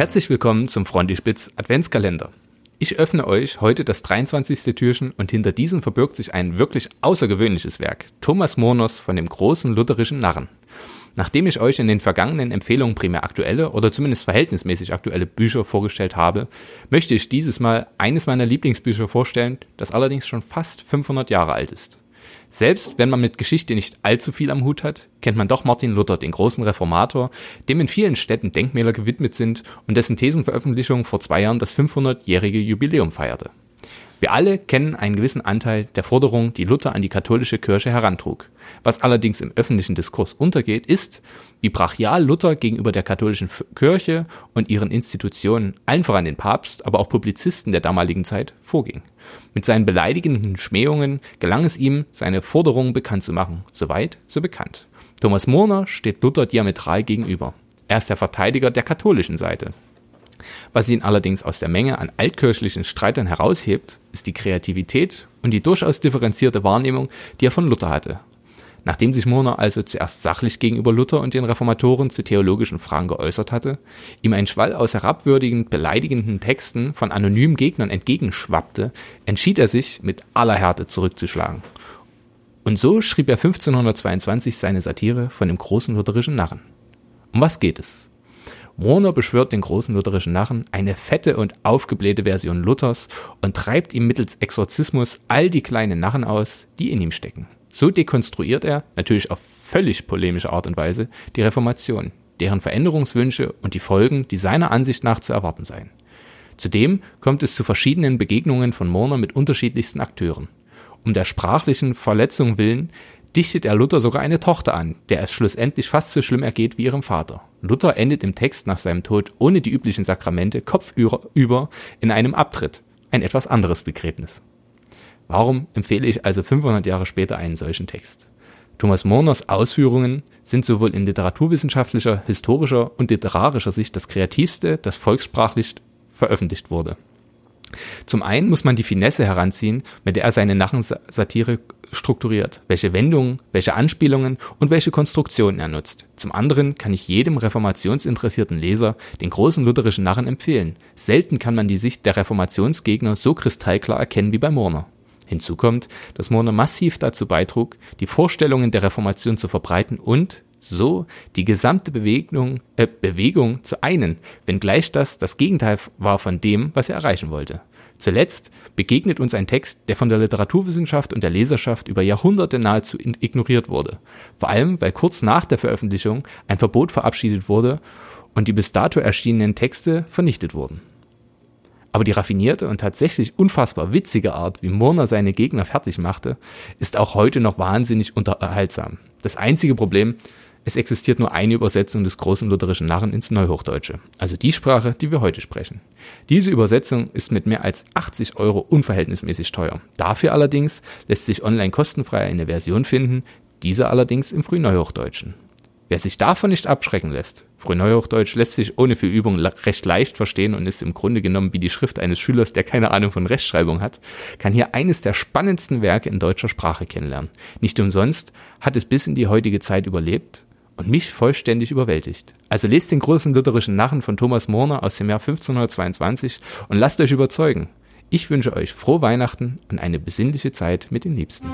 Herzlich willkommen zum Frontispitz Adventskalender. Ich öffne euch heute das 23. Türchen und hinter diesem verbirgt sich ein wirklich außergewöhnliches Werk. Thomas Murners von dem großen lutherischen Narren. Nachdem ich euch in den vergangenen Empfehlungen primär aktuelle oder zumindest verhältnismäßig aktuelle Bücher vorgestellt habe, möchte ich dieses Mal eines meiner Lieblingsbücher vorstellen, das allerdings schon fast 500 Jahre alt ist. Selbst wenn man mit Geschichte nicht allzu viel am Hut hat, kennt man doch Martin Luther, den großen Reformator, dem in vielen Städten Denkmäler gewidmet sind und dessen Thesenveröffentlichung vor zwei Jahren das 500-jährige Jubiläum feierte. Wir alle kennen einen gewissen Anteil der Forderung, die Luther an die katholische Kirche herantrug. Was allerdings im öffentlichen Diskurs untergeht, ist, wie brachial Luther gegenüber der katholischen Kirche und ihren Institutionen, allen voran den Papst, aber auch Publizisten der damaligen Zeit, vorging. Mit seinen beleidigenden Schmähungen gelang es ihm, seine Forderungen bekannt zu machen. Soweit, so bekannt. Thomas Murner steht Luther diametral gegenüber. Er ist der Verteidiger der katholischen Seite. Was ihn allerdings aus der Menge an altkirchlichen Streitern heraushebt, ist die Kreativität und die durchaus differenzierte Wahrnehmung, die er von Luther hatte. Nachdem sich Murner also zuerst sachlich gegenüber Luther und den Reformatoren zu theologischen Fragen geäußert hatte, ihm ein Schwall aus herabwürdigend beleidigenden Texten von anonymen Gegnern entgegenschwappte, entschied er sich, mit aller Härte zurückzuschlagen. Und so schrieb er 1522 seine Satire von dem großen lutherischen Narren. Um was geht es? Warner beschwört den großen lutherischen Narren, eine fette und aufgeblähte Version Luthers und treibt ihm mittels Exorzismus all die kleinen Narren aus, die in ihm stecken. So dekonstruiert er, natürlich auf völlig polemische Art und Weise, die Reformation, deren Veränderungswünsche und die Folgen, die seiner Ansicht nach zu erwarten seien. Zudem kommt es zu verschiedenen Begegnungen von Morner mit unterschiedlichsten Akteuren. Um der sprachlichen Verletzung willen dichtet er Luther sogar eine Tochter an, der es schlussendlich fast so schlimm ergeht wie ihrem Vater. Luther endet im Text nach seinem Tod ohne die üblichen Sakramente kopfüber in einem Abtritt, ein etwas anderes Begräbnis. Warum empfehle ich also 500 Jahre später einen solchen Text? Thomas Morners Ausführungen sind sowohl in literaturwissenschaftlicher, historischer und literarischer Sicht das kreativste, das volkssprachlich veröffentlicht wurde. Zum einen muss man die Finesse heranziehen, mit der er seine Narrensatire strukturiert, welche Wendungen, welche Anspielungen und welche Konstruktionen er nutzt. Zum anderen kann ich jedem reformationsinteressierten Leser den großen lutherischen Narren empfehlen. Selten kann man die Sicht der Reformationsgegner so kristallklar erkennen wie bei Murner. Hinzu kommt, dass Murner massiv dazu beitrug, die Vorstellungen der Reformation zu verbreiten und so die gesamte Bewegung, äh, Bewegung zu einen, wenngleich das das Gegenteil war von dem, was er erreichen wollte. Zuletzt begegnet uns ein Text, der von der Literaturwissenschaft und der Leserschaft über Jahrhunderte nahezu ignoriert wurde. Vor allem, weil kurz nach der Veröffentlichung ein Verbot verabschiedet wurde und die bis dato erschienenen Texte vernichtet wurden. Aber die raffinierte und tatsächlich unfassbar witzige Art, wie Murner seine Gegner fertig machte, ist auch heute noch wahnsinnig unterhaltsam. Das einzige Problem, es existiert nur eine Übersetzung des großen lutherischen Narren ins Neuhochdeutsche, also die Sprache, die wir heute sprechen. Diese Übersetzung ist mit mehr als 80 Euro unverhältnismäßig teuer. Dafür allerdings lässt sich online kostenfrei eine Version finden, diese allerdings im Frühneuhochdeutschen. Wer sich davon nicht abschrecken lässt, Frühneuhochdeutsch lässt sich ohne viel Übung recht leicht verstehen und ist im Grunde genommen wie die Schrift eines Schülers, der keine Ahnung von Rechtschreibung hat, kann hier eines der spannendsten Werke in deutscher Sprache kennenlernen. Nicht umsonst hat es bis in die heutige Zeit überlebt und mich vollständig überwältigt. Also lest den großen lutherischen Narren von Thomas Morner aus dem Jahr 1522 und lasst euch überzeugen. Ich wünsche euch frohe Weihnachten und eine besinnliche Zeit mit den Liebsten.